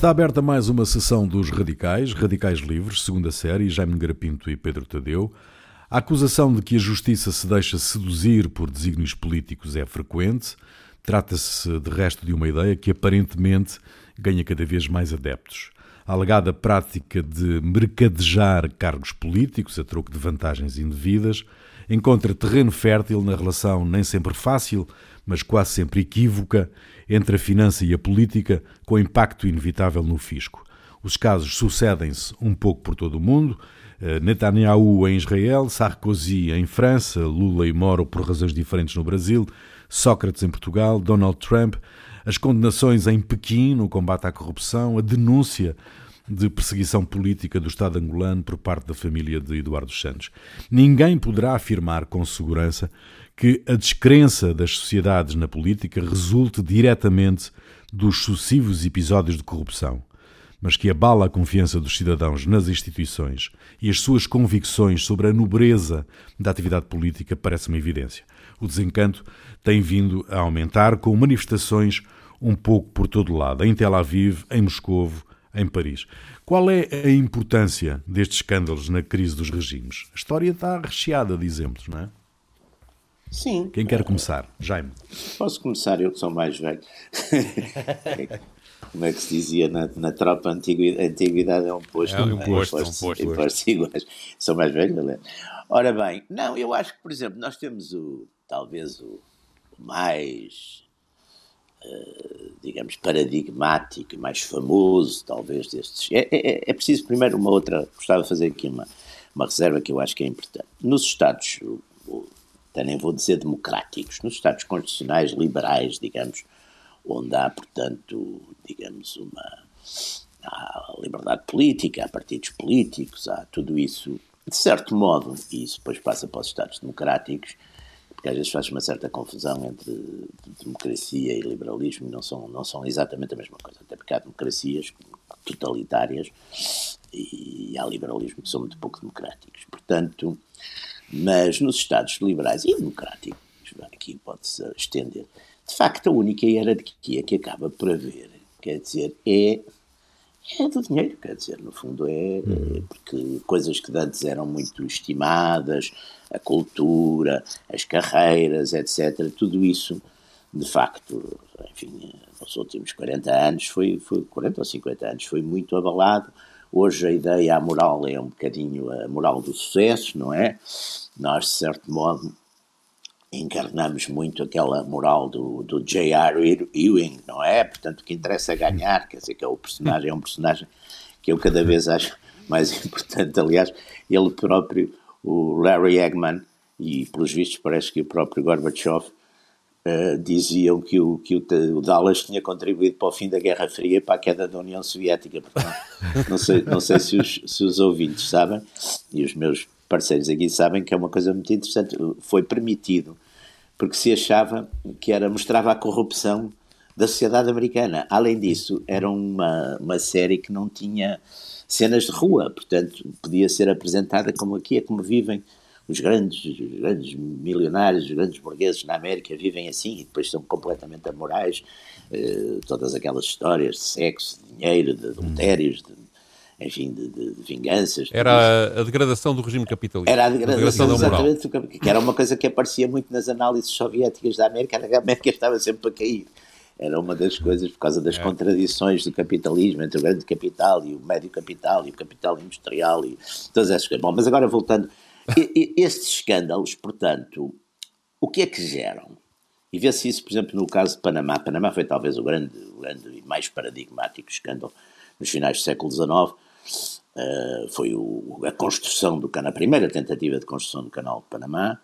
Está aberta mais uma sessão dos Radicais, Radicais Livres, segunda série, Jaime Garapinto e Pedro Tadeu. A acusação de que a justiça se deixa seduzir por desígnios políticos é frequente. Trata-se, de resto, de uma ideia que aparentemente ganha cada vez mais adeptos. A alegada prática de mercadejar cargos políticos a troco de vantagens indevidas encontra terreno fértil na relação nem sempre fácil, mas quase sempre equívoca, entre a finança e a política, com impacto inevitável no fisco. Os casos sucedem-se um pouco por todo o mundo. Eh, Netanyahu em Israel, Sarkozy em França, Lula e Moro por razões diferentes no Brasil, Sócrates em Portugal, Donald Trump, as condenações em Pequim no combate à corrupção, a denúncia de perseguição política do Estado angolano por parte da família de Eduardo Santos. Ninguém poderá afirmar com segurança que a descrença das sociedades na política resulte diretamente dos sucessivos episódios de corrupção, mas que abala a confiança dos cidadãos nas instituições e as suas convicções sobre a nobreza da atividade política parece uma evidência. O desencanto tem vindo a aumentar com manifestações um pouco por todo lado, em Tel Aviv, em Moscovo, em Paris. Qual é a importância destes escândalos na crise dos regimes? A história está recheada de exemplos, não é? Sim. Quem quer começar? Jaime. Posso começar, eu que sou mais velho. Como é que se dizia na, na tropa, a antiguidade, antiguidade é um posto. É um posto, é um posto. Impostos iguais. Sou mais velho, galera. Ora bem, não, eu acho que, por exemplo, nós temos o, talvez o mais Uh, digamos, paradigmático e mais famoso, talvez, destes. É, é, é, preciso, primeiro, uma outra. Gostava de fazer aqui uma, uma reserva que eu acho que é importante. Nos Estados, até nem vou dizer democráticos, nos Estados constitucionais liberais, digamos, onde há, portanto, digamos, uma. Há liberdade política, há partidos políticos, há tudo isso, de certo modo, e isso depois passa para os Estados democráticos porque às vezes faz uma certa confusão entre democracia e liberalismo não são, não são exatamente a mesma coisa, até porque há democracias totalitárias e há liberalismo que são muito pouco democráticos. Portanto, mas nos Estados liberais e democráticos, aqui pode-se estender, de facto a única hierarquia que acaba por haver, quer dizer, é é do dinheiro, quer dizer, no fundo é, é, porque coisas que antes eram muito estimadas, a cultura, as carreiras, etc., tudo isso, de facto, enfim, nos últimos 40 anos, foi, foi 40 ou 50 anos, foi muito abalado. Hoje a ideia, a moral é um bocadinho a moral do sucesso, não é? Nós, de certo modo, encarnamos muito aquela moral do, do J.R. Ewing, não é? Portanto, o que interessa é ganhar, quer dizer, que é o personagem, é um personagem que eu cada vez acho mais importante. Aliás, ele próprio, o Larry Eggman, e pelos vistos parece que o próprio Gorbachev, uh, diziam que, o, que o, o, Dallas tinha contribuído para o fim da Guerra Fria e para a queda da União Soviética. Portanto, não sei, não sei se, os, se os ouvintes sabem, e os meus parceiros aqui sabem que é uma coisa muito interessante. Foi permitido porque se achava que era mostrava a corrupção da sociedade americana. Além disso, era uma, uma série que não tinha cenas de rua, portanto, podia ser apresentada como aqui é como vivem os grandes, os grandes milionários, os grandes burgueses na América vivem assim e depois são completamente amorais. Eh, todas aquelas histórias de sexo, de dinheiro, de adultérios, de enfim, de, de, de vinganças. Era a, a, degradação do regime capitalista. Era a degradação, a degradação exatamente, que era uma coisa que aparecia muito nas análises soviéticas da América, a América estava sempre a cair. Era uma das coisas, por causa das é. contradições do capitalismo, entre o grande capital e o médio capital, e o capital industrial, e todas essas coisas. Bom, mas agora voltando, estes escândalos, portanto, o que é que geram? E vê-se isso, por exemplo, no caso de Panamá. Panamá foi talvez o grande, grande e mais paradigmático escândalo nos finais do século XIX, Uh, foi o, a construção do canal, a primeira tentativa de construção do canal de Panamá,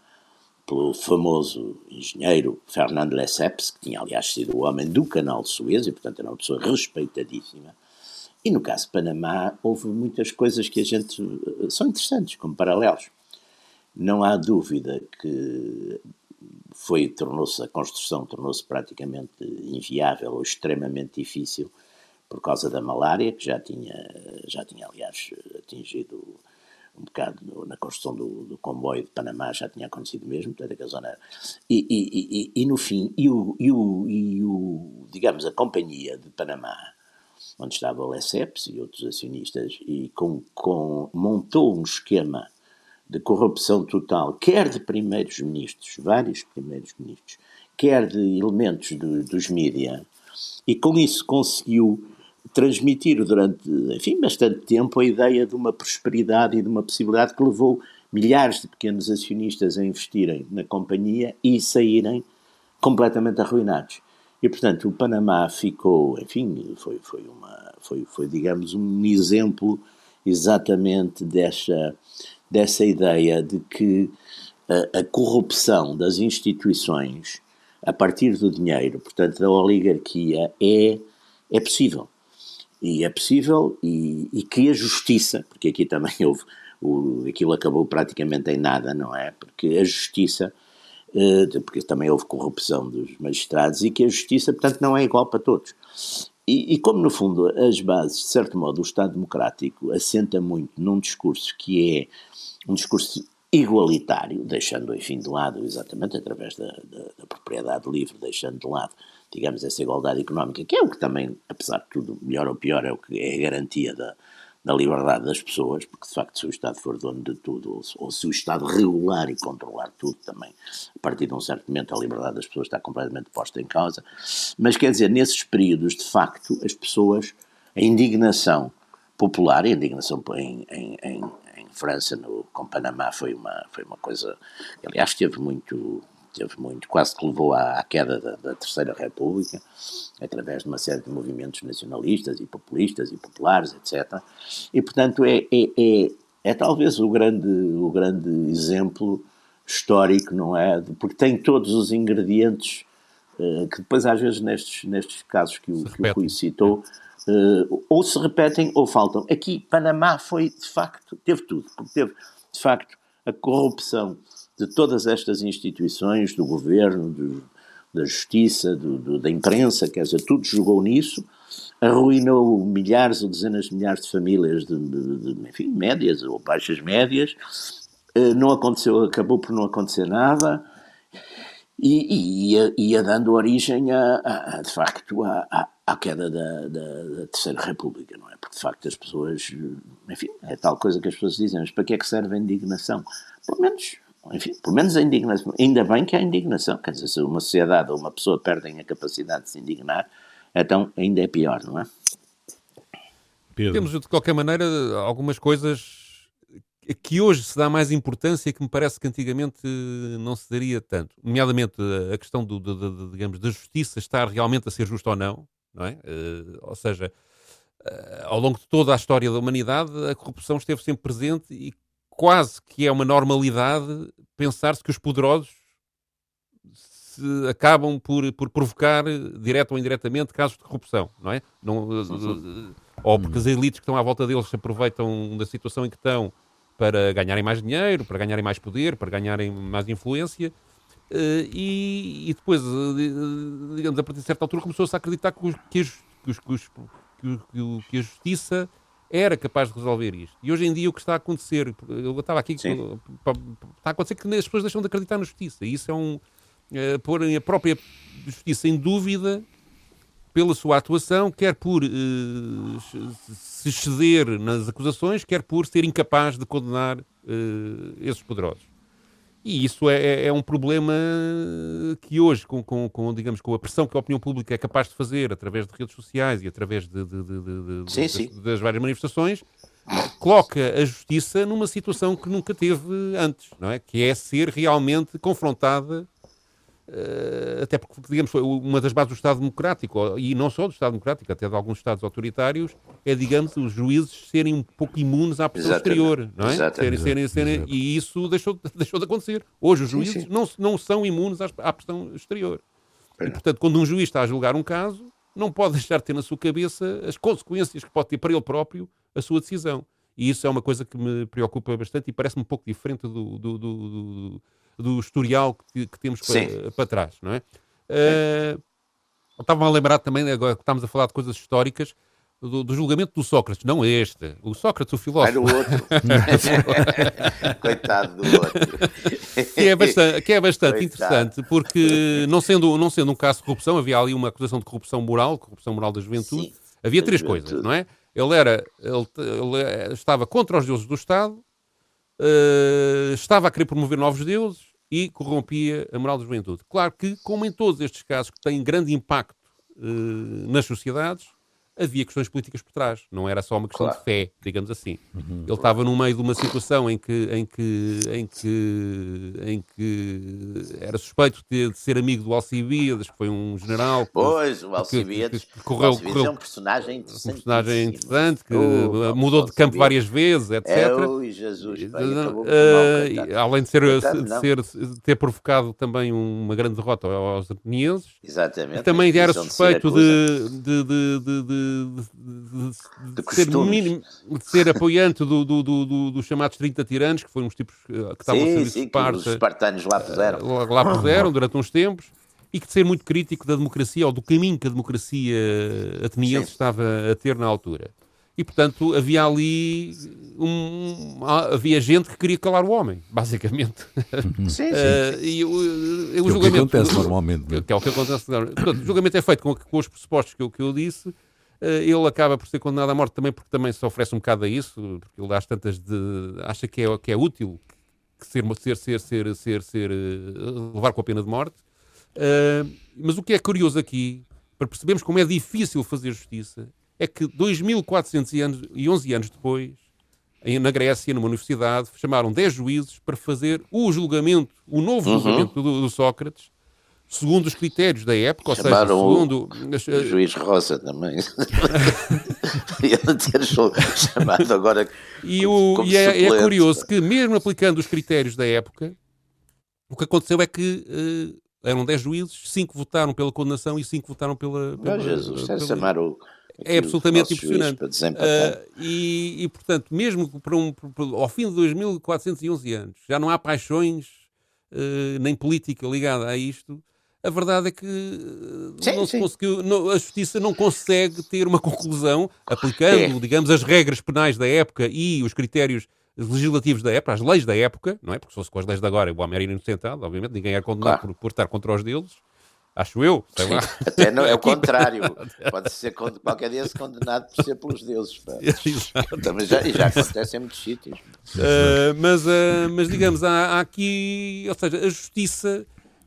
pelo famoso engenheiro Fernando Lesseps, que tinha aliás sido o homem do canal de Suez e portanto era uma pessoa respeitadíssima. E no caso de Panamá houve muitas coisas que a gente eh, são interessantes como paralelos. Não há dúvida que foi tornou-se a construção tornou-se praticamente inviável ou extremamente difícil por causa da malária, que já tinha, já tinha aliás, atingido um bocado na construção do, do, comboio de Panamá, já tinha acontecido mesmo, portanto, a zona... E, e, e, e, no fim, e o, e, o, e o, digamos, a companhia de Panamá onde estava o Lesseps e outros acionistas, e com, com, montou um esquema de corrupção total, quer de primeiros ministros, vários primeiros ministros, quer de elementos do, dos mídia, e com isso conseguiu transmitir durante, enfim, bastante tempo a ideia de uma prosperidade e de uma possibilidade que levou milhares de pequenos acionistas a investirem na companhia e saírem completamente arruinados. E, portanto, o Panamá ficou, enfim, foi, foi, uma, foi, foi digamos, um exemplo exatamente dessa, dessa ideia de que a, a corrupção das instituições a partir do dinheiro, portanto, da oligarquia, é, é possível. E é possível e, e que a justiça, porque aqui também houve, o, aquilo acabou praticamente em nada, não é? Porque a justiça, eh, porque também houve corrupção dos magistrados e que a justiça, portanto, não é igual para todos. E, e, como, no fundo, as bases, de certo modo, o Estado Democrático assenta muito num discurso que é um discurso igualitário, deixando, enfim, de lado, exatamente através da, da, da, propriedade livre, deixando de lado, digamos, essa igualdade económica, que é o que também, apesar de tudo, melhor ou pior, é o que é a garantia da, da liberdade das pessoas, porque de facto, se o Estado for dono de tudo, ou, ou se o Estado regular e controlar tudo também, a partir de um certo momento, a liberdade das pessoas está completamente posta em causa. Mas quer dizer, nesses períodos, de facto, as pessoas, a indignação popular, a indignação em, em, em França, no, com Panamá, foi uma, foi uma coisa. Aliás, teve muito, teve muito, quase que levou à, à queda da, da, Terceira República, através de uma série de movimentos nacionalistas e populistas e populares, etc. E, portanto, é, é, é, é talvez o grande, o grande exemplo histórico, não é? Porque tem todos os ingredientes uh, que depois, às vezes, nestes, nestes casos que o, que o Rui citou uh, ou se repetem ou faltam. Aqui, Panamá foi, de facto, teve tudo, porque teve, de facto, a corrupção de todas estas instituições, do governo, do, da justiça, do, do, da imprensa, quer dizer, tudo jogou nisso, arruinou milhares ou dezenas de milhares de famílias de, de, de enfim, médias ou baixas médias, uh, não aconteceu, acabou por não acontecer nada, e, e ia, ia, dando origem, a, a, a de facto, à queda da, da, da, Terceira República, não é? Porque de facto as pessoas, enfim, é tal coisa que as pessoas dizem, mas para que é que serve a indignação? Pelo menos, enfim, pelo menos a indignação, ainda bem que há indignação, quer dizer, se uma sociedade ou uma pessoa perdem a capacidade de se indignar, então ainda é pior, não é? Pedro. Temos, de qualquer maneira, algumas coisas que hoje se dá mais importância que me parece que antigamente não se daria tanto. Nomeadamente a questão do, do, do, digamos, da justiça estar realmente a ser justa ou não não é? Uh, ou seja, uh, ao longo de toda a história da humanidade, a corrupção esteve sempre presente e quase que é uma normalidade pensar-se que os poderosos acabam por, por provocar, direto ou indiretamente, casos de corrupção, não é? Não, uh, ou porque as elites que estão à volta deles se aproveitam da situação em que estão para ganharem mais dinheiro, para ganharem mais poder, para ganharem mais influência Uh, e, e, depois, digamos, a partir de certa altura começou-se a acreditar que, os, que, os, que, os, que, a justiça era capaz de resolver isto. E hoje em dia o que está a acontecer, eu estava aqui, está a acontecer que as pessoas deixam de acreditar na justiça. E isso é um. Uh, pôr a própria justiça em dúvida pela sua atuação, quer por uh, se exceder nas acusações, quer por ser incapaz de condenar uh, esses poderosos. E isso é, é, é, um problema que hoje, com, com, com, digamos, com a pressão que a opinião pública é capaz de fazer através de redes sociais e através de, de, de, sim, sim. Das, das, várias manifestações, coloca a justiça numa situação que nunca teve antes, não é? Que é ser realmente confrontada Uh, até porque, digamos, uma das bases do Estado Democrático, e não só do Estado Democrático, até de alguns Estados autoritários, é, digamos, os juízes serem um pouco imunes à pressão Exatamente. exterior, não é? Serem, serem, serem, e isso deixou, deixou de acontecer. Hoje os juízes sim, sim. Não, não são imunes à, à pressão exterior. E, portanto, quando um juiz está a julgar um caso, não pode deixar de ter na sua cabeça as consequências que pode ter para ele próprio a sua decisão. E isso é uma coisa que me preocupa bastante e parece-me um pouco diferente do, do, do, do historial que, que temos para, para, trás, não é? Uh, Estava a lembrar também, agora que estamos a falar de coisas históricas, do, do, julgamento do Sócrates, não este, o Sócrates, o filósofo. Era o outro. Coitado do outro. que é bastante, que é bastante interessante, porque não sendo, não sendo um caso de corrupção, havia ali uma acusação de corrupção moral, corrupção moral da juventude, Sim Havia três coisas, não é? Ele era, ele, ele estava contra os deuses do Estado, uh, estava a querer promover novos deuses e corrompia a moral da juventude. Claro que, como em todos estes casos que têm grande impacto uh, nas sociedades, havia questões políticas por trás. Não era só uma questão claro. de fé, digamos assim. Uhum. Ele estava no meio de uma situação em que, em que, em que, em que era suspeito de, de ser amigo do Alcibiades, que foi um general. Que, pois, o Alcibiades, que, que correu, Alcibiades correu, é um personagem interessante. Um personagem interessante, que oh, mudou de campo várias vezes, etc. É, ui, Jesus, pai, uh, além de ser, ser, ter provocado também uma grande derrota aos atenienses. Exatamente. Também era suspeito de, de, de, de de, de, de ser, mínimo, de ser apoiante do, do, do, dos chamados 30 tiranos, que foram uns tipos que estavam sim, a serviço sim, de Esparta. os espartanos lá puseram. Lá, lá puseram durante uns tempos. E que de ser muito crítico da democracia ou do caminho que a democracia ateniense sim. estava a ter na altura. E, portanto, havia ali um, havia gente que queria calar o homem, basicamente. Sim, sim. Uh, e o, o, o julgamento, que acontece normalmente. Que é o que acontece normalmente. Portanto, o julgamento é feito com, com os pressupostos que eu, que eu disse eh, ele acaba por ser condenado à morte também porque também se oferece um bocado a isso, porque ele às tantas de, acha que é, que é útil que ser, ser, ser, ser, ser, ser, eh, levar com a pena de morte. Uh, mas o que é curioso aqui, para percebermos como é difícil fazer justiça, é que 2411 anos depois, na Grécia, numa universidade, chamaram 10 juízes para fazer o julgamento, o novo uhum. julgamento do, do Sócrates, segundo os critérios da época, ou seja, segundo... O, o juiz Rosa também. Ele ter chamado agora E, o, e é, é, curioso que, mesmo aplicando os critérios da época, o que aconteceu é que uh, eram 10 juízes, 5 votaram pela condenação e 5 votaram pela... pela Jesus, pela, chamar o... É absolutamente impressionante. Uh, e, e, portanto, mesmo para um, para, ao fim de 2411 anos, já não há paixões uh, nem política ligada a isto, a verdade é que sim, não se conseguiu, não, a justiça não consegue ter uma conclusão aplicando, é. digamos, as regras penais da época e os critérios legislativos da época, as leis da época, não é? Porque se fosse com as leis de agora, o homem era inocentado, obviamente, ninguém é condenado claro. por, por estar contra os deuses. Acho eu, sei lá. Até não, é o contrário. Pode ser qualquer dia se condenado por ser pelos deuses. Também já, e já acontece em muitos sítios. Uh, mas, uh, mas digamos, há, há, aqui, ou seja, a justiça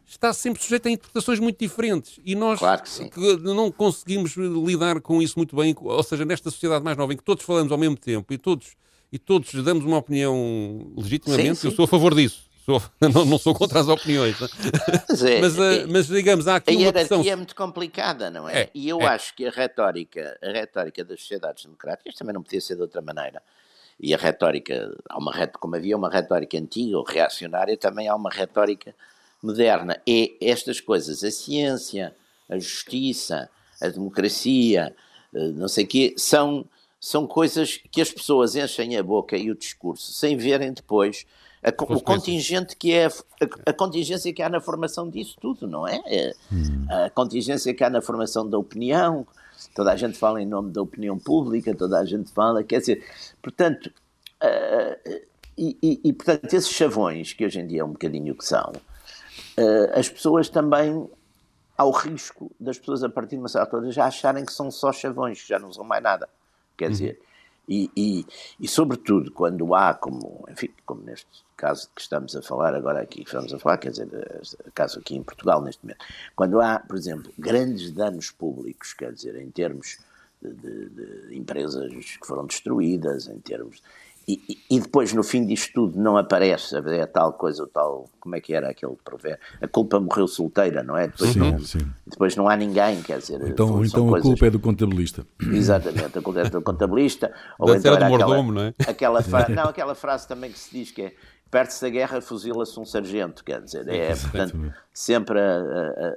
está sempre sujeito a interpretações muito diferentes e nós claro que que não conseguimos lidar com isso muito bem, ou seja, nesta sociedade mais nova em que todos falamos ao mesmo tempo e todos, e todos damos uma opinião legitimamente, sim, sim. eu sou a favor disso. Sou, não, não, sou contra as opiniões, mas, é, mas, é, mas, digamos, há aqui a uma questão... é muito complicada, não é? é e eu é. acho que a retórica, a retórica das sociedades democráticas também não podia ser de outra maneira. E a retórica, há uma, como havia uma retórica antiga ou reacionária, também há uma retórica moderna é estas coisas, a ciência, a justiça, a democracia, eh, não sei o quê, são, são coisas que as pessoas enchem a boca e o discurso sem verem depois a, o contingente que é a, a, contingência que há na formação disso tudo, não é? é? Hum. A contingência que há na formação da opinião, toda a gente fala em nome da opinião pública, toda a gente fala, quer dizer, portanto, uh, e, e, e, portanto esses chavões que hoje em dia é um bocadinho o que são, as pessoas também ao risco das pessoas a partir de uma certa altura já acharem que são só chavões, que já não são mais nada. Quer uhum. dizer, e, e, e, sobretudo quando há, como, enfim, como neste caso que estamos a falar agora aqui, que estamos a falar, quer dizer, caso aqui em Portugal neste momento, quando há, por exemplo, grandes danos públicos, quer dizer, em termos de, de, de empresas que foram destruídas, em termos e, e, depois, no fim disto tudo, não aparece a tal coisa, o tal, como é que era aquele provérbio? A culpa morreu solteira, não é? Depois, sim, não, sim. depois não há ninguém, quer dizer. Então, então a culpa é do contabilista. Exatamente, a culpa é do contabilista. ou então do mordomo, não é? Aquela frase, não, aquela frase também que se diz que é perde-se da guerra, fuzila-se um sargento, quer dizer, é, portanto, sempre a,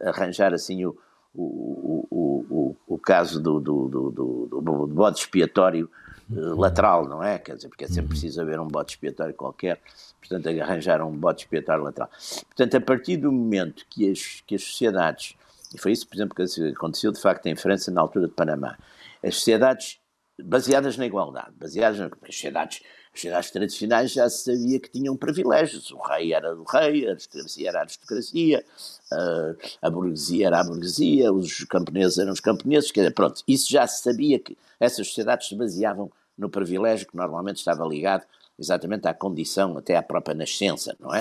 a, a arranjar assim o, o, o, o, o caso do, do, do, do, do bode expiatório lateral, não é? Quer dizer, porque é sempre uhum. preciso haver um bote expiatório qualquer, portanto, arranjar um bote expiatório lateral. Portanto, a partir do momento que as, que as sociedades, e foi isso, por exemplo, que aconteceu de facto em França na altura de Panamá, as sociedades baseadas na igualdade, baseadas nas sociedades As sociedades tradicionais já se sabia que tinham privilégios. O rei era o rei, a aristocracia era a aristocracia, a, a burguesia era a burguesia, os camponeses eram os camponeses. Quer dizer, pronto, isso já se sabia que essas sociedades se baseavam no privilégio que normalmente estava ligado exatamente à condição, até à própria nascença, não é?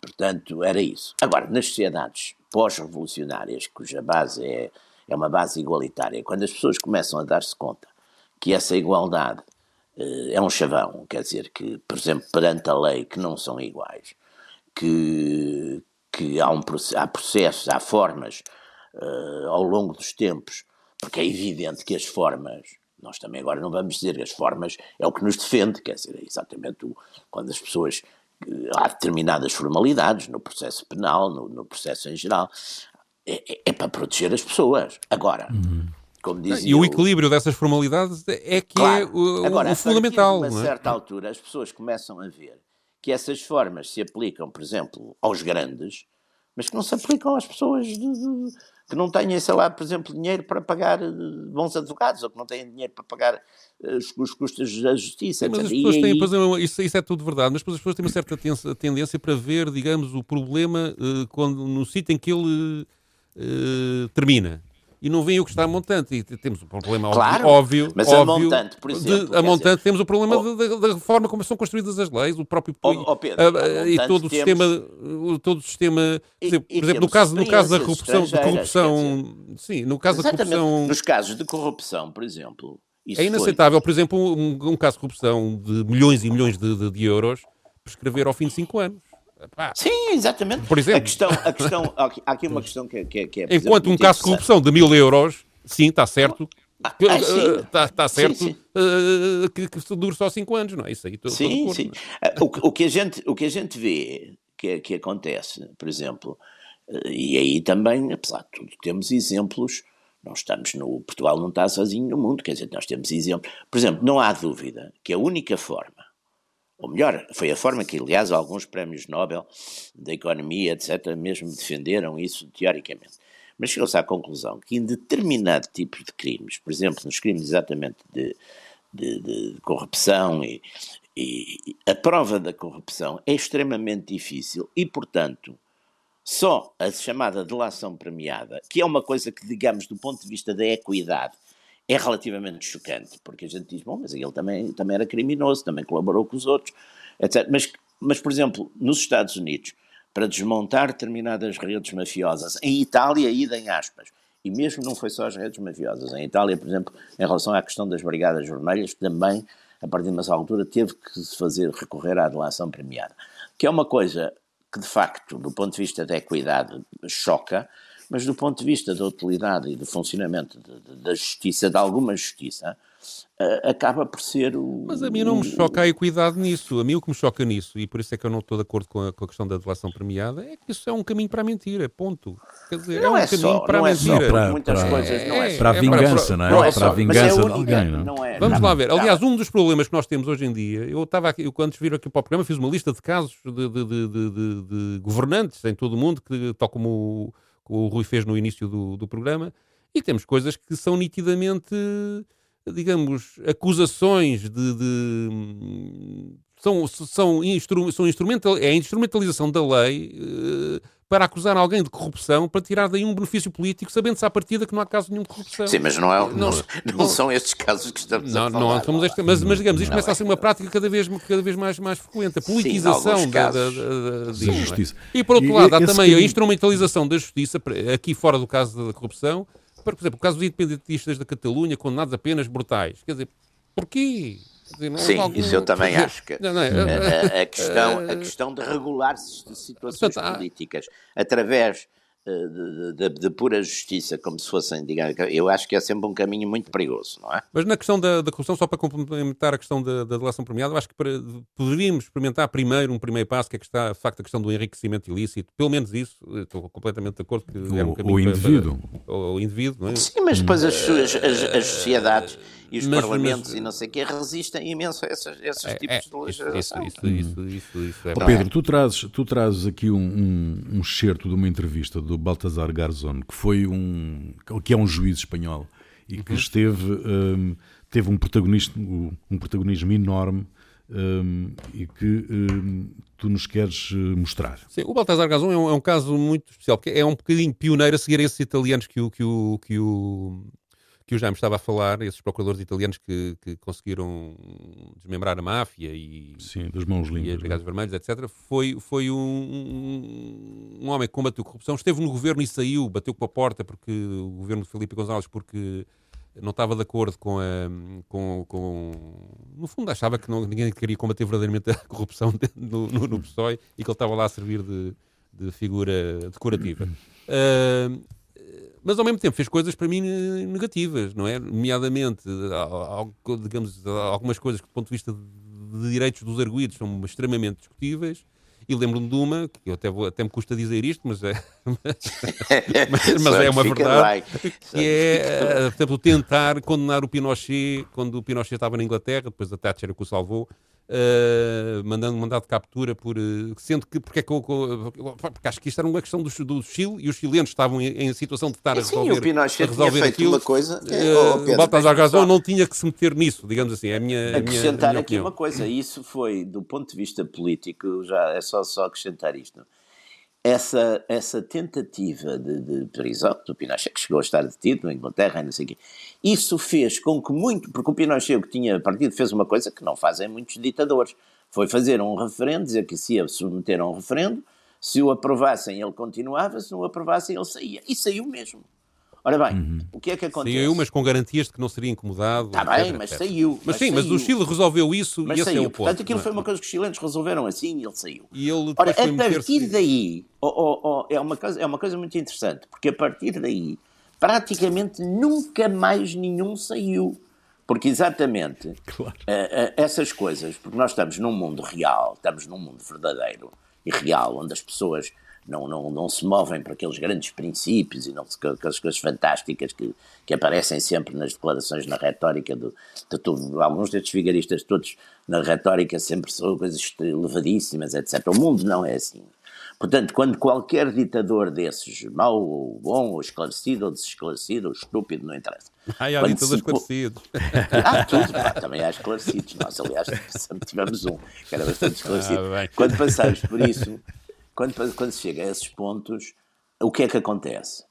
Portanto, era isso. Agora, nas sociedades pós-revolucionárias, cuja base é, é uma base igualitária, quando as pessoas começam a dar-se conta que essa igualdade eh, é um chavão, quer dizer que, por exemplo, perante a lei que não são iguais, que, que há, um, há processos, há formas uh, ao longo dos tempos, porque é evidente que as formas nós também agora não vamos dizer que as formas é o que nos defende, quer dizer, é exatamente o, quando as pessoas. Eh, há determinadas formalidades no processo penal, no, no processo em geral, é, é, é, para proteger as pessoas. Agora. Uhum. Como dizia e o equilíbrio dessas formalidades é que é claro. é o, Agora, o fundamental. A certa é? altura, as pessoas começam a ver que essas formas se aplicam, por exemplo, aos grandes, mas que não se aplicam às pessoas de, de, que não tenham, sei lá, por exemplo, dinheiro para pagar eh, bons advogados, ou que não tenham dinheiro para pagar eh, os, os custos da justiça. Mas as pessoas têm, aí... isso, isso, é tudo verdade, mas as pessoas têm uma certa tendência para ver, digamos, o problema uh, quando, no sítio em que ele uh, termina e não vem o que está a montante. E temos um problema claro, óbvio. Mas óbvio, a montante, por exemplo. De, a montante, dizer, temos o problema oh, da, da, forma como são construídas as leis, o próprio. Oh, oh Pedro, a, e todo o, sistema, todo o sistema. E, por exemplo, no caso, no caso da corrupção. De corrupção dizer, sim, no caso da corrupção. Nos casos de corrupção, por exemplo. é inaceitável, foi... por exemplo, um, um, caso de corrupção de milhões e milhões de, de, de euros prescrever ao fim de 5 anos. Sim, exatamente. Por exemplo. A questão, a questão, há aqui uma questão que, que, que é. Enquanto um caso de corrupção de mil euros, sim, está certo. Ah, ah, está, está certo sim, sim. Uh, que, que dure só 5 anos, não é? Isso aí estou, Sim, sim. É? O, o, que a gente, o que a gente vê que, que acontece, por exemplo, uh, e aí também, apesar de tudo, temos exemplos. Nós estamos no. Portugal não está sozinho no mundo, quer dizer, nós temos exemplos. Por exemplo, não há dúvida que a única forma ou melhor, foi a forma que, aliás, alguns prémios Nobel da economia, etc., mesmo defenderam isso teoricamente. Mas chegou-se à conclusão que em determinado tipo de crimes, por exemplo, nos crimes exatamente de, de, de corrupção e, e a prova da corrupção é extremamente difícil e, portanto, só a chamada delação premiada, que é uma coisa que, digamos, do ponto de vista da equidade, é relativamente chocante, porque a gente diz, bom, mas ele também, também era criminoso, também colaborou com os outros, etc. Mas, mas, por exemplo, nos Estados Unidos, para desmontar determinadas redes mafiosas, em Itália, ida em aspas, e mesmo não foi só as redes mafiosas, em Itália, por exemplo, em relação à questão das Brigadas Vermelhas, também, a partir de uma altura, teve que se fazer recorrer à delação premiada, que é uma coisa que, de facto, do ponto de vista da equidade, choca, mas do ponto de vista da utilidade e do funcionamento de, de, da justiça, de alguma justiça, uh, acaba por ser o. Mas a mim não me choca a equidade nisso. A mim o que me choca nisso, e por isso é que eu não estou de acordo com a, com a questão da delação premiada, é que isso é um caminho para a mentira. Ponto. Quer dizer, não é um é caminho só, para a é mentira. para, muitas para, coisas não é, para a é vingança, não é? Para, para a vingança de alguém, não é? Vamos lá ver. Aliás, um dos problemas que nós temos hoje em dia, eu estava aqui, eu, quando viram aqui para o programa, fiz uma lista de casos de, de, de, de governantes em todo o mundo, que, tal como o que o Rui fez no início do, do programa, e temos coisas que são nitidamente, digamos, acusações de. de são, são, instru, são instrumental, é a instrumentalização da lei uh, para acusar alguém de corrupção, para tirar daí um benefício político, sabendo-se à partida que não há caso nenhum de corrupção. Sim, mas não, é, não, não, não são estes casos que estamos não, a falar. Não, somos este, mas, mas digamos, isto começa é. a ser uma prática cada vez, cada vez mais, mais frequente. A politização Sim, da, da, da, da, justiça. E por outro e, lado, há também que... a instrumentalização da justiça, aqui fora do caso da corrupção, para, por exemplo, o caso dos independentistas da Catalunha, condenados a penas brutais. Quer dizer, porquê? Sim, algum... isso eu também acho que não, não, é, a, a, questão, a questão de regular situações políticas através de, de, de, pura justiça, como se fossem, digamos, eu acho que é sempre um caminho muito perigoso, não é? Mas na questão da, da corrupção, só para complementar a questão da, da delação premiada, eu acho que para, poderíamos experimentar primeiro um primeiro passo, que é que está, de facto, a questão do enriquecimento ilícito, pelo menos isso, estou completamente de acordo que o, é um caminho o indivíduo. Para, para, o indivíduo, não é? Sim, mas depois as, as, as sociedades e os mas, parlamentos mas, e não sei o quê resistem imenso a esses, esses é, tipos é, de legislação. Isso, isso, isso, isso, isso é oh, Pedro, tu trazes, tu trazes aqui um, um, um excerto de uma entrevista do Baltasar Garzón, que foi um que é um juiz espanhol e que uhum. esteve um, teve um protagonismo, um protagonismo enorme um, e que um, tu nos queres eh, mostrar. Sim, o Baltasar Gazon é um, é um, caso muito especial, porque é um bocadinho pioneiro a seguir esses italianos que o, que o, que o, que o Jaime estava a falar, esses procuradores italianos que, que conseguiram desmembrar a máfia e, Sim, das mãos limpas, e as Brigadas Vermelhas, etc. Foi, foi um, um, homem que combateu a corrupção, esteve no governo e saiu, bateu com a porta porque o governo de Felipe González, porque não estava de acordo com a. Com, com, no fundo, achava que não, ninguém queria combater verdadeiramente a corrupção no, no, no PSOE e que ele estava lá a servir de, de figura decorativa. Uh, mas ao mesmo tempo fez coisas para mim negativas, não é? Nomeadamente, digamos, algumas coisas que do ponto de vista de direitos dos arguídos são extremamente discutíveis. E lembro-me de uma, que eu até, vou, até me custa dizer isto, mas é, mas, mas é uma verdade, que é, por exemplo, tentar condenar o Pinochet quando o Pinochet estava na Inglaterra, depois a Thatcher que o salvou, Uh, mandando mandado de captura por uh, sendo que porque é que eu, porque acho que isto era uma questão do, do Chile e os chilenos estavam em, em situação de estar a resolver, sim, o Pinochet resolver tinha aquilo. uma coisa que, uh, oh, o Baltasar não tinha que se meter nisso digamos assim é a minha acrescentar a minha, a aqui uma coisa isso foi do ponto de vista político já é só só acrescentar isto essa, essa tentativa de, de prisão do Pinochet, que chegou a estar detido na Inglaterra e não sei o quê, isso fez com que muito, porque o Pinochet, que tinha partido, fez uma coisa que não fazem muitos ditadores, foi fazer um referendo, dizer que se ia submeter a um referendo, se o aprovassem ele continuava, se não o aprovassem ele saía, e saiu mesmo. Ora bem, uhum. o que é que acontece? Saiu, mas com garantias de que não seria incomodado. Está bem, mas etc. saiu. Mas, mas sim, saiu. mas o Chile resolveu isso mas e esse saiu. é o ponto. Portanto, aquilo foi uma coisa que os chilenos resolveram assim e ele saiu. E ele Ora, a partir daí, oh, oh, oh, é, uma coisa, é uma coisa muito interessante, porque a partir daí, praticamente nunca mais nenhum saiu. Porque exatamente claro. uh, uh, essas coisas, porque nós estamos num mundo real, estamos num mundo verdadeiro e real, onde as pessoas não, não, não se movem para aqueles grandes princípios e não aquelas coisas fantásticas que, que aparecem sempre nas declarações, na retórica do, de tudo. Alguns destes vigaristas todos na retórica sempre são coisas elevadíssimas, etc. O mundo não é assim. Portanto, quando qualquer ditador desses, mau ou bom, ou esclarecido ou desesclarecido, ou estúpido, não interessa. Ai, há ditadores se... esclarecidos. Há tudo, pá, também há esclarecidos. Nós, aliás, sempre tivemos um que era bastante esclarecido. Ah, quando passamos por isso, quando, quando se chega a esses pontos, o que é que acontece?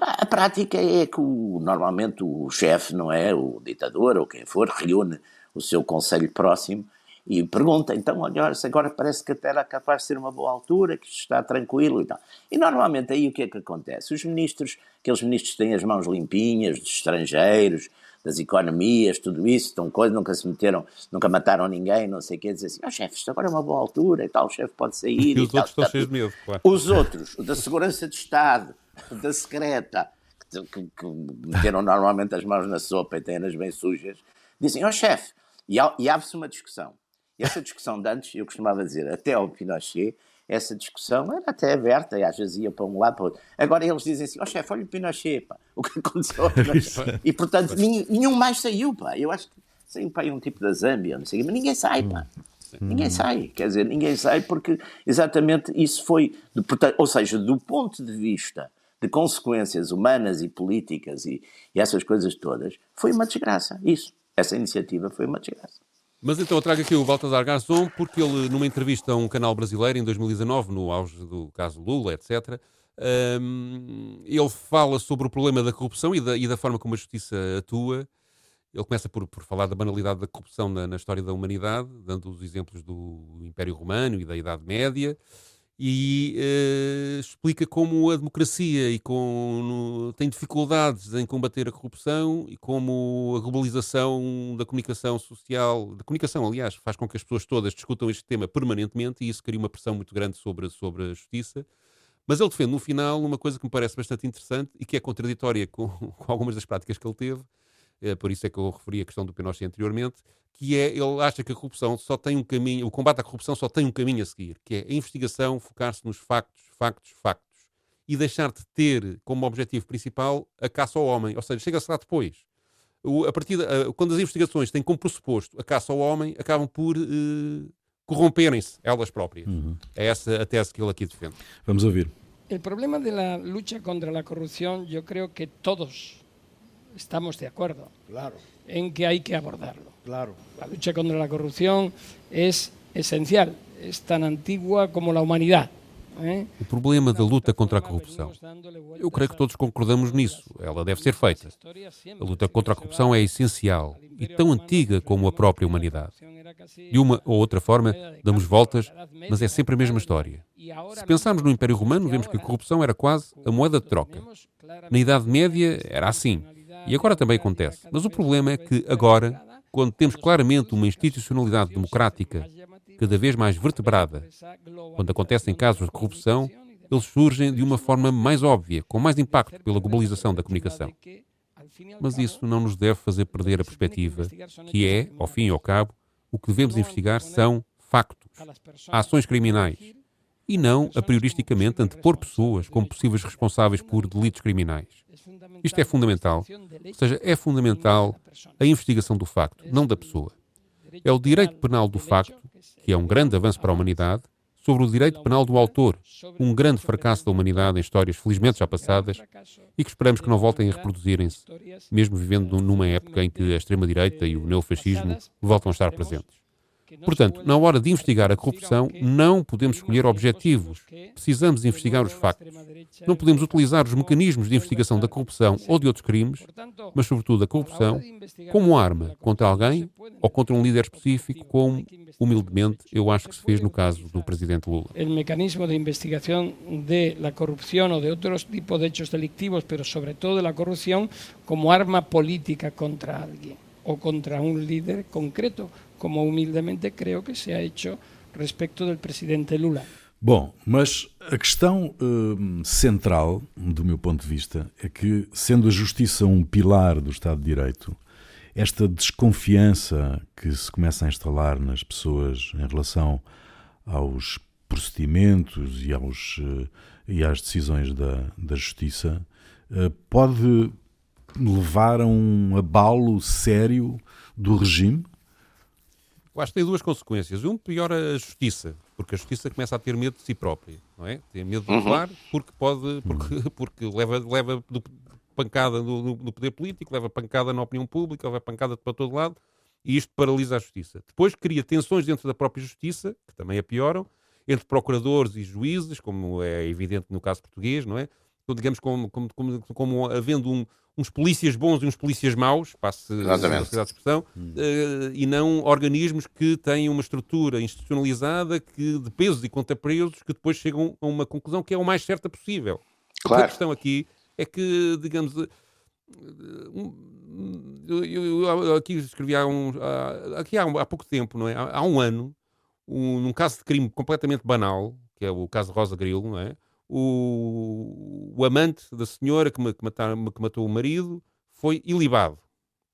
A prática é que o, normalmente o chefe, não é? O ditador ou quem for, reúne o seu conselho próximo e pergunta, então, olha, agora parece que até era capaz de ser uma boa altura, que está tranquilo e tal. E normalmente aí o que é que acontece? Os ministros, aqueles ministros que têm as mãos limpinhas, dos estrangeiros, das economias, tudo isso, estão coisas, nunca se meteram, nunca mataram ninguém, não sei o quê, dizer assim, oh, chefe, isto agora é uma boa altura e tal, o chefe pode sair. E, e os tal, outros estão cheios de medo, claro. Os outros, da Segurança de Estado, da Secreta, que, que, que meteram normalmente as mãos na sopa e têm-nas bem sujas, dizem, ó oh, chefe, e, e abre-se uma discussão. E essa discussão de antes, eu costumava dizer, até ao Pinochet, essa discussão era até aberta e às vezes ia para um lado para o outro. Agora eles dizem assim: ó oh, chefe, olha o Pinochet, pá, o que aconteceu ao Pinochet. e portanto nenhum, nenhum, mais saiu, pá. Eu acho que saiu para aí um tipo da Zâmbia, não sei, mas ninguém sai, pá. Ninguém sai, quer dizer, ninguém sai porque exatamente isso foi, portanto, ou seja, do ponto de vista de consequências humanas e políticas e, e essas coisas todas, foi uma desgraça. Isso, essa iniciativa foi uma desgraça. Mas então eu trago aqui o Baltasar Garzon, porque ele, numa entrevista a um canal brasileiro em 2019, no auge do caso Lula, etc., um, ele fala sobre o problema da corrupção e da, e da, forma como a justiça atua. Ele começa por, por falar da banalidade da corrupção na, na, história da humanidade, dando os exemplos do Império Romano e da Idade Média e uh, explica como a democracia e com, no, tem dificuldades em combater a corrupção e como a globalização da comunicação social, da comunicação, aliás, faz com que as pessoas todas discutam este tema permanentemente e isso cria uma pressão muito grande sobre, sobre a justiça. Mas ele defende no final uma coisa que me parece bastante interessante e que é contraditória com, com algumas das práticas que ele teve, por isso é que eu referi a questão do Pinochet anteriormente, que é, ele acha que a corrupção só tem um caminho, o combate à corrupção só tem um caminho a seguir, que é a investigação, focar-se nos factos, factos, factos, e deixar de ter como objetivo principal a caça ao homem, ou seja, chega-se lá depois. O, a partir de, a, quando as investigações têm como pressuposto a caça ao homem, acabam por uh, corromperem-se elas próprias. Uhum. É essa a tese que ele aqui defende. Vamos ouvir. O problema da luta contra a corrupção, eu creio que todos estamos de acuerdo Claro, en que hay que abordarlo. claro. La lucha contra la corrupción es esencial, es tan antigua como la humanidad. ¿eh? O problema da luta contra a corrupção. Eu creio que todos concordamos nisso. Ela deve ser feita. A luta contra a corrupção é essencial e tão antiga como a própria humanidade. De uma ou outra forma, damos voltas, mas é sempre a mesma história. Se pensarmos no Império Romano, vemos que a corrupção era quase a moeda de troca. Na Idade Média era assim. E agora também acontece. Mas o problema é que agora, quando temos claramente uma institucionalidade democrática cada vez mais vertebrada, quando acontecem casos de corrupção, eles surgem de uma forma mais óbvia, com mais impacto pela globalização da comunicação. Mas isso não nos deve fazer perder a perspectiva, que é, ao fim e ao cabo, o que devemos investigar são factos, ações criminais, e não, a prioristicamente, antepor pessoas como possíveis responsáveis por delitos criminais. Isto é fundamental, ou seja, é fundamental a investigação do facto, não da pessoa. É o direito penal do facto, que é um grande avanço para a humanidade, sobre o direito penal do autor, um grande fracasso da humanidade em histórias felizmente já passadas e que esperamos que não voltem a reproduzirem-se, mesmo vivendo numa época em que a extrema-direita e o neofascismo voltam a estar presentes. Portanto, na hora de investigar a corrupção, não podemos escolher objetivos. Precisamos investigar os factos. Não podemos utilizar os mecanismos de investigação da corrupção ou de outros crimes, mas, sobretudo, a corrupção, como arma contra alguém ou contra um líder específico, como, humildemente, eu acho que se fez no caso do presidente Lula. El mecanismo de investigación de la corrupción o de otros tipos de hechos delictivos, pero sobre todo de la corrupción, como arma política contra alguien o contra un líder concreto, como humildemente creo que se ha hecho respecto del presidente Lula. Bom, mas a questão hum, central, do meu ponto de vista, é que, sendo a justiça um pilar do Estado de Direito, esta desconfiança que se começa a instalar nas pessoas em relação aos procedimentos e, aos, eh, e às decisões da, da Justiça eh, pode levar a um abalo sério do regime? Eu acho que tem duas consequências. Um, piora a justiça, porque a justiça começa a ter medo de si própria, não é? Tem medo de falar porque pode, porque, porque leva, leva do- pancada no, no- no poder político, leva pancada na opinião pública, leva pancada para todo lado e isto paralisa a justiça. Depois cria tensões dentro da própria justiça, que também a pioram, entre procuradores e juízes, como é evidente no caso português, não é? Então, digamos, como, como, como, como havendo um- uns polícias bons e uns polícias maus, passe Exatamente. a sociedade de expressão, eh, e não organismos que têm uma estrutura institucionalizada que, de pesos e contrapesos que depois chegam a uma conclusão que é o mais certa possível. A Claro. questão aqui é que, digamos, eh, eu, eu- eu aqui escrevi há, um, há- aqui há, um- há pouco tempo, não é? Há, há um ano, um, num caso de crime completamente banal, que é o caso de Rosa Grilo, não é? O, o amante da senhora que, que matou o marido foi ilibado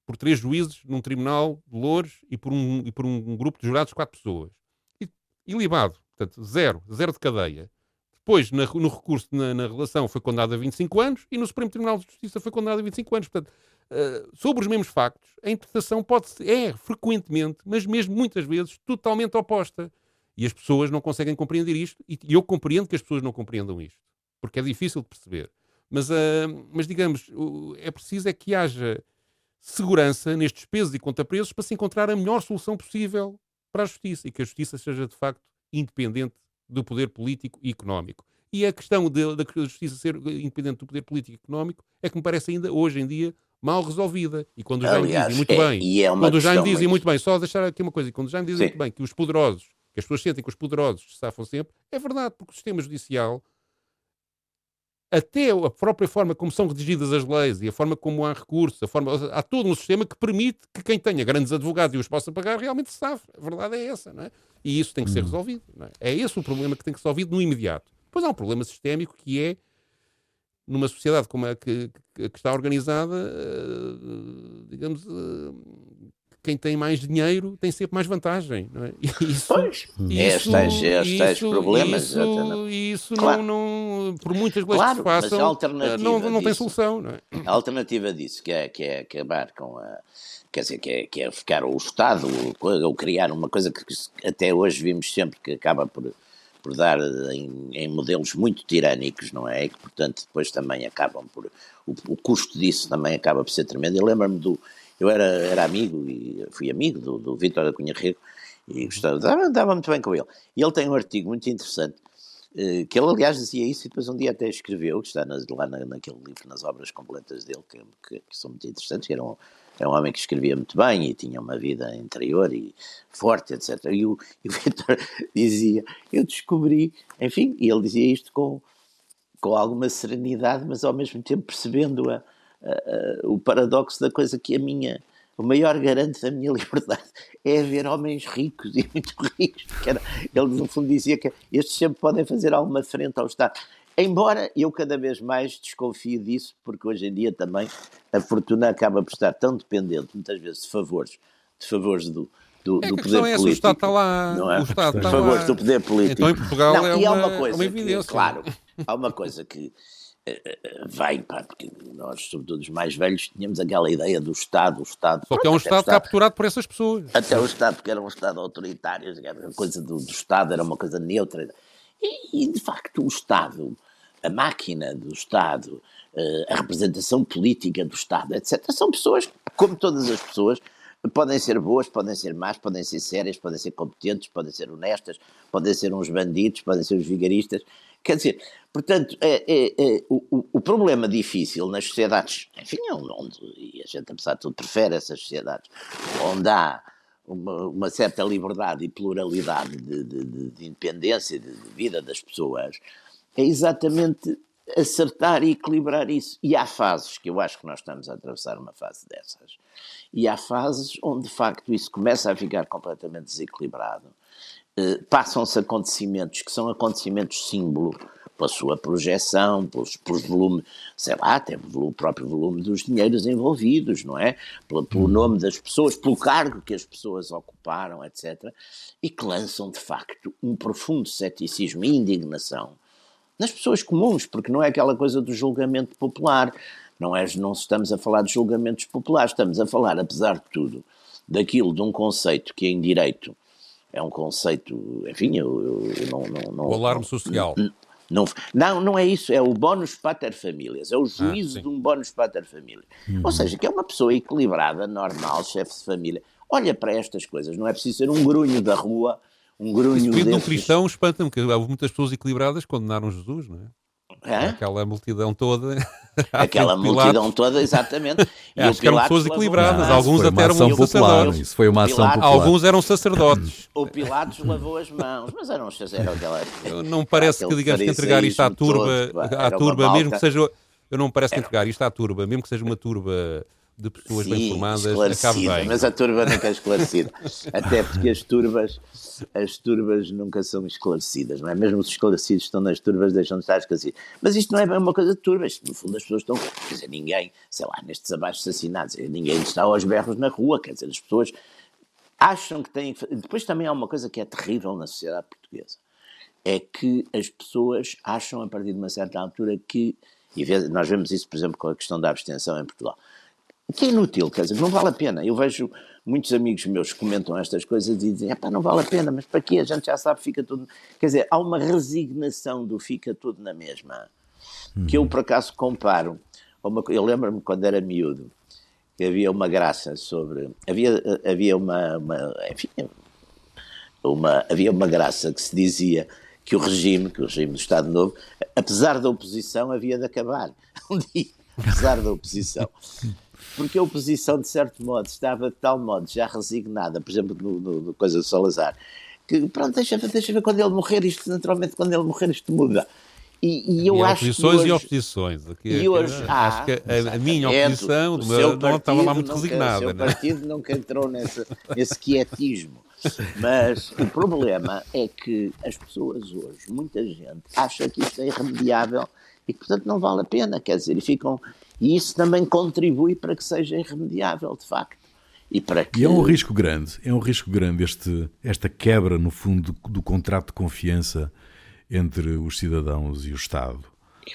por três juízes num tribunal de Louros e por um, e por um grupo de jurados de quatro pessoas. E, ilibado, portanto, zero, zero de cadeia. Depois, na- no recurso na, na relação, foi condenado a 25 anos e no Supremo Tribunal de Justiça foi condenado a 25 anos. Portanto, eh, sobre os mesmos factos, a interpretação pode ser, é frequentemente, mas mesmo muitas vezes, totalmente oposta. E as pessoas não conseguem compreender isto, e e eu compreendo que as pessoas não compreendam isto, porque é difícil de perceber. Mas, ah, mas digamos, o- é preciso é que haja segurança nestes pesos e contrapesos para se encontrar a melhor solução possível para a justiça e que a justiça seja de facto independente do poder político e económico. E a questão da justiça ser independente do poder político e económico é que me parece ainda hoje em dia mal resolvida. E quando já me dizem muito é- bem, e é quando já me dizem muito- muito bem, só deixar aqui uma coisa, quando já me dizem Sim. muito bem que os poderosos, que as pessoas sentem que os poderosos se safam sempre, é verdade, porque o sistema judicial até a própria forma como são redigidas as leis e a forma como há recursos, a forma, há todo um sistema que permite que quem tenha grandes advogados e os possa pagar realmente se safe. A verdade é essa, não é? E isso tem que ser resolvido. Não é? é esse o problema que tem que ser resolvido no imediato. Depois há um problema sistémico que é numa sociedade como a que, que- que está organizada, eh, digamos, eh, quem tem mais dinheiro tem sempre mais vantagem, não é? E Isso, Pois, é os tais, é os tais isso- problemas. Isso, exatamente. isso Claro. não, não, por muitas leis Claro, que mas se a façam, alternativa não, não tem solução, não é? A alternativa disso, que é, que é acabar com a. Quer dizer, que é, que é ficar o Estado, ou, ou criar uma coisa que até hoje vimos sempre que acaba por, por dar em, em, modelos muito tirânicos, não é? E que, portanto, depois também acabam por. O, o custo disso também acaba por ser tremendo. Eu lembro-me do. Eu era, era amigo e fui amigo do, do Vítor da Cunha Rego e gostava, dava, dava muito bem com ele. E ele tem um artigo muito interessante eh, que ele aliás dizia isso e depois um dia até escreveu, que está nas, lá na, naquele livro, nas obras completas dele, que, que, que são muito interessantes, era um, era um homem que escrevia muito bem e tinha uma vida interior e forte, etc. E o, o Vitor dizia, eu descobri, enfim, e ele dizia isto com, com alguma serenidade, mas ao mesmo tempo percebendo a, o paradoxo da coisa que a minha o maior garante da minha liberdade é haver homens ricos e muito ricos. Era, ele, no fundo, dizia que estes sempre podem fazer alguma frente ao Estado. Embora eu cada vez mais desconfie disso, porque hoje em dia também a fortuna acaba por estar tão dependente, muitas vezes, de favores, de favores do, do, é do poder é político. O Estado está lá. Não é? O Estado está favores lá. do poder político. Então em Portugal não, é, e uma, há uma coisa uma que, evidência. claro, há uma coisa que vem, pá, porque nós, sobretudo os mais velhos, tínhamos aquela ideia do Estado, o Estado. Só que é um Estado, Estado capturado por essas pessoas. Até o Estado, porque era um Estado autoritário, a coisa do, do Estado era uma coisa neutra. E, e, de facto, o Estado, a máquina do Estado, eh, a representação política do Estado, etc., são pessoas, como todas as pessoas, podem ser boas, podem ser más, podem ser sérias, podem ser competentes, podem ser honestas, podem ser uns bandidos, podem ser os vigaristas. Quer dizer, portanto, é, é, é o, o, problema difícil nas sociedades, enfim, é onde, e a gente, apesar de tudo, prefere essas sociedades, onde há uma, uma certa liberdade e pluralidade de, de, de independência, de, de vida das pessoas, é exatamente acertar e equilibrar isso. E há fases, que eu acho que nós estamos a atravessar uma fase dessas, e há fases onde, de facto, isso começa a ficar completamente desequilibrado passam-se acontecimentos que são acontecimentos símbolo, pela sua projeção, pelos, pelos volume, sei lá, até pelo próprio volume dos dinheiros envolvidos, não é? Pelo, pelo, nome das pessoas, pelo cargo que as pessoas ocuparam, etc. E que lançam, de facto, um profundo ceticismo e indignação nas pessoas comuns, porque não é aquela coisa do julgamento popular. Não, é, não estamos a falar de julgamentos populares, estamos a falar, apesar de tudo, daquilo de um conceito que em direito é um conceito, enfim, eu, eu, não, não, não, O alarme social. Não, não, não é isso, é o bónus pater familias, é o juízo ah, de um bónus pater família. Uhum. Ou seja, que é uma pessoa equilibrada, normal, chefe de família. Olha para estas coisas, não é preciso ser um grunho da rua, um grunho Isso desses... um cristão espanta-me, porque houve muitas pessoas equilibradas que condenaram Jesus, não é? Hã? Aquela multidão toda. Aquela multidão toda, exatamente. E Acho que eram pessoas equilibradas. Alguns até eram sacerdotes. Isso foi uma ação popular. Alguns eram sacerdotes. O Pilatos lavou as mãos, mas eram, aquela. Não parece que, digamos, que entregar isto à turba, todo, à turba mesmo que seja. Eu não me parece que entregar isto à turba, mesmo que seja uma turba de pessoas Sim, bem formadas, acabe bem. Mas a turba nunca é esclarecida. Até porque as turbas, as turbas nunca são esclarecidas, não é? Mesmo os esclarecidos estão nas turbas deixam de estar esclarecidos. Mas isto não é bem uma coisa de turbas. No fundo, as pessoas estão. Quer dizer, ninguém, sei lá, nestes abaixos assassinados, ninguém está aos berros na rua. Quer dizer, as pessoas acham que têm. Depois também há uma coisa que é terrível na sociedade portuguesa. É que as pessoas acham, a partir de uma certa altura, que. E nós vemos isso, por exemplo, com a questão da abstenção em Portugal que é inútil, quer dizer, não vale a pena. Eu vejo muitos amigos meus que comentam estas coisas e dizem, pá, não vale a pena, mas para quê? A gente já sabe, fica tudo... Quer dizer, há uma resignação do fica tudo na mesma, uhum. que eu por acaso comparo. Uma, eu lembro-me quando era miúdo, que havia uma graça sobre... Havia, havia uma, uma enfim, uma, havia uma graça que se dizia que o regime, que o regime do Estado Novo, apesar da oposição, havia de acabar. Um dia, apesar da oposição porque a oposição, de certo modo, estava de tal modo já resignada, por exemplo, no, no, no coisa do Salazar, que pronto, deixa, deixa ver quando ele morrer, isto naturalmente, quando ele morrer, isto muda. E, e eu e acho oposições hoje, e oposições. Aqui, e hoje, aqui, ah, acho que a, a minha oposição do meu, não estava lá muito resignada. O seu né? partido nunca entrou nesse, nesse quietismo. Mas o problema é que as pessoas hoje, muita gente, acha que isto é irremediável e que, portanto, não vale a pena. Quer dizer, e ficam e isso também contribui para que seja irremediável, de facto. E, para que... e é um risco grande, é um risco grande este, esta quebra, no fundo, do, do contrato de confiança entre os cidadãos e o Estado.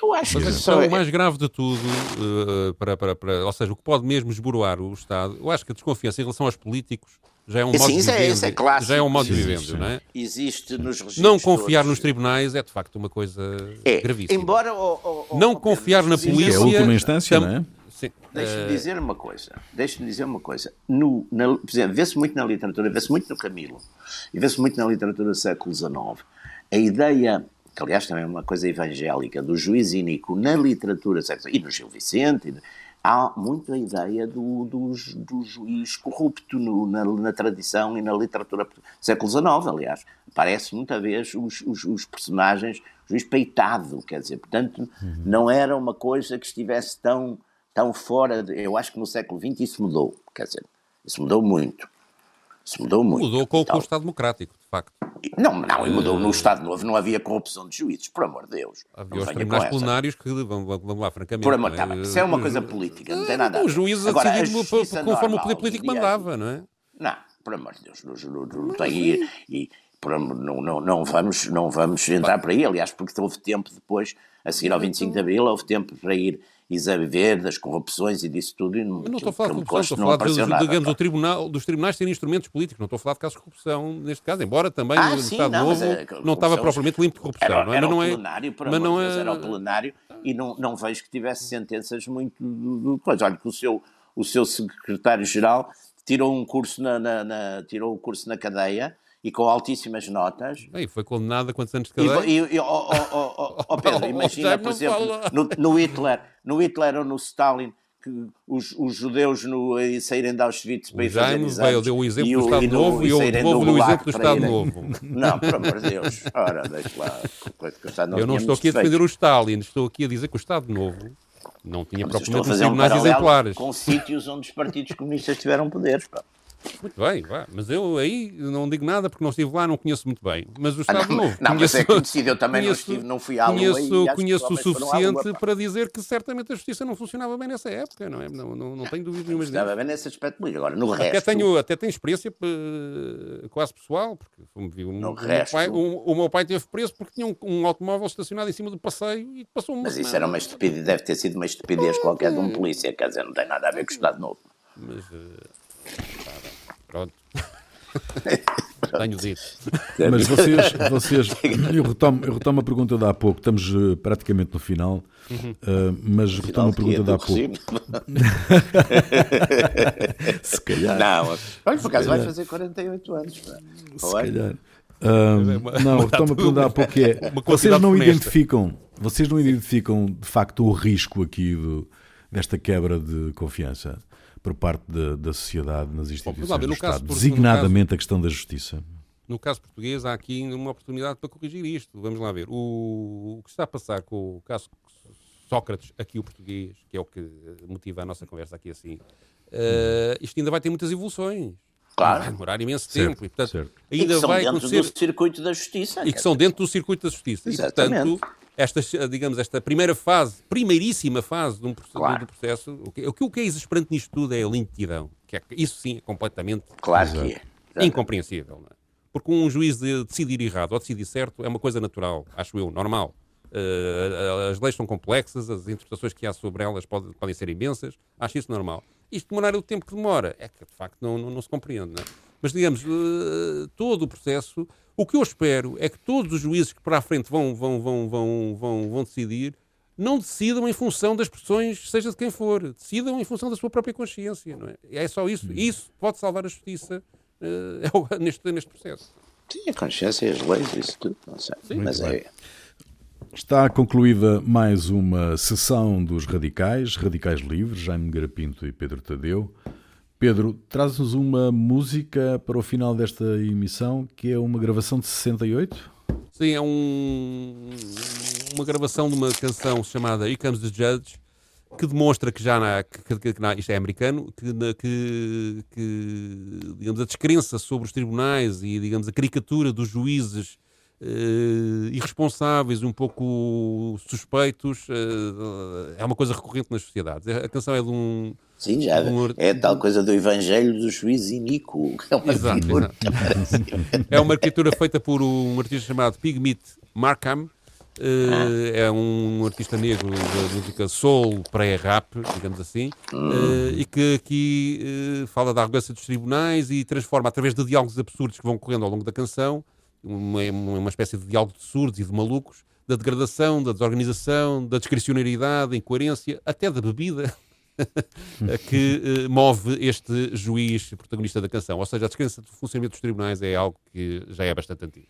Eu acho que só... o mais grave de tudo, uh, para, para, para, ou seja, o que pode mesmo esboroar o Estado, eu acho que a desconfiança em relação aos políticos Já é um Sim, modo de isso é- isso é clássico. Já é um modo de Sim, sim. não é? Existe nos registros Não confiar todos. nos tribunais é de facto uma coisa É, gravíssima. embora... Não confiar na dizer- é a polícia. última instância, tam- não é? Sim. Deixa-me Eh, dizer uma coisa. Deixa-me dizer uma coisa. No, na, por exemplo, vê-se muito na literatura, vê-se muito no Camilo, e vê-se muito na literatura do século XIX, a ideia, que aliás também é uma coisa evangélica, do juiz iníquo na literatura, e no Gil Vicente, e no- há muito a ideia do, do, do juiz corrupto no- na, na tradição e na literatura do século XIX, aliás. Aparece muita vez os, os, os personagens, juiz peitado, quer dizer, portanto, não era uma coisa que estivesse tão tão fora. De, eu acho que no século XX isso mudou. Quer dizer, isso mudou muito. Isso mudou muito. Mudou com, Tal. o Estado Democrático, de facto. Não, não, e mudou no Estado Novo, não havia corrupção de juízes, por amor de Deus. Havia os tribunais plenários que, vamos, vamos lá, francamente. Por amor, não tá isso é uma coisa política, não tem nada a ver. a Agora, a decidir conforme o poder político mandava, não é? Não, por amor de Deus, não, não, tem e, não, não, não, vamos, não vamos entrar por aí, aliás, porque houve tempo depois, a seguir ao 25 de Abril, houve tempo para ir exaver das corrupções e disso tudo. E não, Eu não estou a falar de corrupção, estou a falar apareceu nada, digamos, pá. o tribunal, dos tribunais serem instrumentos políticos. Não estou a falar de casos de corrupção neste caso, embora também Ah, o sim, Estado não, Novo é- não estava propriamente limpo de corrupção. Era, é? era mas não é, plenário, por mas não é, era o plenário e não, não vejo que tivesse sentenças muito do, do coisa. Olha que o seu, o seu secretário-geral tirou um curso na, na- na- tirou o curso na cadeia e com altíssimas notas. Bem, foi condenado a quantos anos de E, cadeia? e, e, oh, oh, oh, oh, Pedro, imagina, por exemplo, no, no Hitler, no Hitler ou no Stalin, que os, os judeus no, eh, saírem de Auschwitz para O ir fazer exames. deu o exemplo do Estado no- Novo e eu devolvo-lhe o exemplo do Estado Novo. Não, por amor de Deus. Ora, deixa lá. Eu não estou aqui a defender o Stalin, estou aqui a dizer que o Estado Novo não tinha propriamente a tribunais exemplares. com sítios onde os partidos comunistas tiveram poderes. pá. Muito bem, vá. mas eu aí não digo nada porque não estive lá, não conheço muito bem. Mas o Estado não, Novo. não, mas é conhecido, eu também não conheço- estive, não fui à Conheço, e conheço o suficiente para dizer que certamente a justiça não funcionava bem nessa época, não é? Não, não, não tenho dúvidas nenhumas disso. Estava bem nesse aspecto político. Agora, no Até resto, tenho, até tenho experiência eh, quase pessoal, porque como vi, o, No o meu resto- pai, o, o meu pai teve preso porque tinha um, um automóvel estacionado em cima do passeio e passou uma mas isso era uma estupidez, deve ter sido uma estupidez qualquer de um polícia, quer dizer, não tem nada a ver com o Estado Novo. Mas, eh, pronto. tenho dito. Mas vocês, vocês eu, retomo, eu retomo a pergunta de há pouco, estamos eh, praticamente no final, eh, mas retomo a pergunta de há pouco. Se calhar. Não, olha, por acaso vai fazer 48 anos. pá. Se calhar. É uma- não, retomo a pergunta há pouco que é, vocês não funesta. identificam, vocês não identificam de facto o risco aqui do, desta quebra de confiança por parte da, da sociedade nas instituições vamos lá ver, do no caso Estado, no designadamente a questão da justiça. No caso português, há aqui uma oportunidade para corrigir isto. Vamos lá ver. O, o que está a passar com o caso Sócrates, aqui o português, que é o que motiva a nossa conversa aqui assim, eh, isto ainda vai ter muitas evoluções. Claro. Vai demorar imenso Certo, tempo. E, portanto, certo. e que ainda são vai dentro acontecer. do circuito da justiça. E que são dentro do circuito da justiça. Exatamente. E, portanto, esta, digamos, esta primeira fase, primeiríssima fase de um processo, Claro. do processo, o que, o que é exasperante nisto tudo é a lentidão. Que é, isso sim é completamente Claro que é. incompreensível. Não é? Porque um juiz de decidir errado ou decidir certo é uma coisa natural, acho eu, normal. Eh, as leis são complexas, as interpretações que há sobre elas podem, podem ser imensas, acho isso normal. Isto demorar o tempo que demora, é que de facto não, não, não se compreende. Não é? Mas digamos, eh, todo o processo, o que eu espero é que todos os juízes que para a frente vão, vão, vão, vão, vão, vão decidir não decidam em função das pressões, seja de quem for, decidam em função da sua própria consciência. Não é? é só isso. Isso pode salvar a justiça o- neste, neste processo. Sim, a consciência e as leis, isso tudo, não sei. Mas muito é. Está concluída mais uma sessão dos Radicais, Radicais Livres, Jaime Garapinto e Pedro Tadeu. Pedro, traz-nos uma música para o final desta emissão, que é uma gravação de 68? Sim, é um- uma gravação de uma canção chamada Here Comes the Judge, que demonstra que já na, que, que- que na- isto é americano, que, na- que, que, digamos, a descrença sobre os tribunais e digamos, a caricatura dos juízes eh, irresponsáveis, um pouco suspeitos, eh, é uma coisa recorrente nas sociedades. A canção é de um. Sim, já Um- é tal coisa do Evangelho do juiz que É uma Exato, figura. É uma arquitetura feita por um artista chamado Pigmeat Markham, Uh, é um artista negro da música soul, pré-rap, digamos assim, uh, e que aqui uh, fala da arrogância dos tribunais e transforma, através de diálogos absurdos que vão correndo ao longo da canção, uma, uma espécie de diálogo de surdos e de malucos, da degradação, da desorganização, da discricionariedade, incoerência, até da bebida. que move este juiz protagonista da canção. Ou seja, a descrença do funcionamento dos tribunais é algo que já é bastante antigo.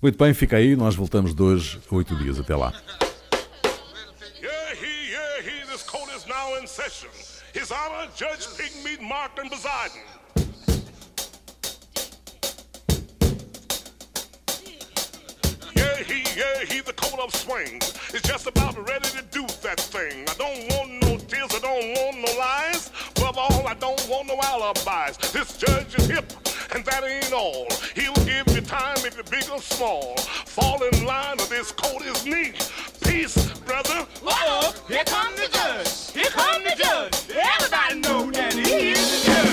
Muito bem, fica aí, nós voltamos dois a oito dias. Até lá. His Honor Judge Pigmeat Martin Poseidon. Yeah, he, yeah, he, the coat of swings is just about ready to do that thing. I don't want don't want no lies. Above all, I don't want no alibis. This judge is hip, and that ain't all. He'll give you time if you're big or small. Fall in line or this coat is neat. Peace, brother. Uh-oh, here come the judge. Here come the judge. Everybody know that he is the judge.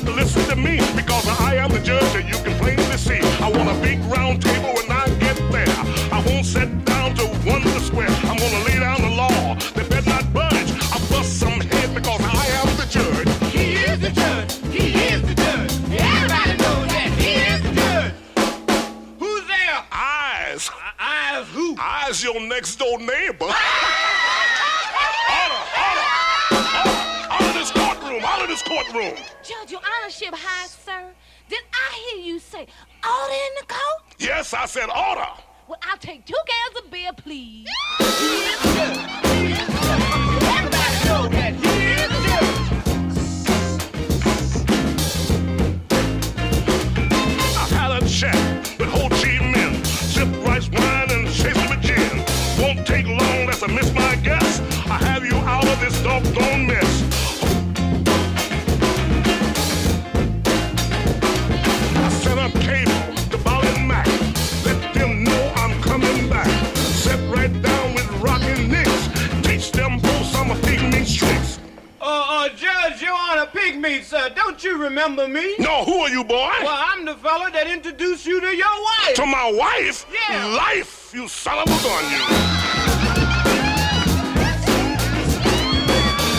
Got to listen to me because I am the judge and you can plainly see. I want a big round table when I get there. I won't sit down to wonder square. I'm gonna lay down the law. They better not budge. I bust some head because I am the judge. He is the judge. He is the judge. Everybody knows that he is the judge. Who's there? Eyes. Eyes who? Eyes your next door neighbor. this courtroom! Judge, your honorship, high sir. Did I hear you say order in the court? Yes, I said order. Well, I'll take two cans of beer, please. He is the judge. He is the judge. Everybody know that he is the judge. I had a chat with Ho Chi Minh. Sip rice wine and chase with gin. Won't take long, that's a miss my guess. I have you out of this doggone mess. Honor, Pigmeat, sir. Don't you remember me? No, who are you, boy? Well, I'm the fella that introduced you to your wife. To my wife? Yeah. Life, you son of a gun, you.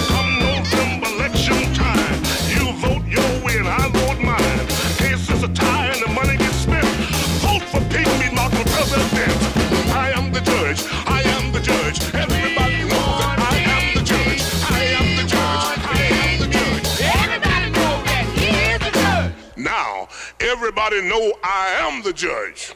Come November election time, you vote your way and I vote mine. Case is a tie and the money gets spent. Vote for Pygmy not for president. I am the judge. I am the judge. Everybody know I am the judge.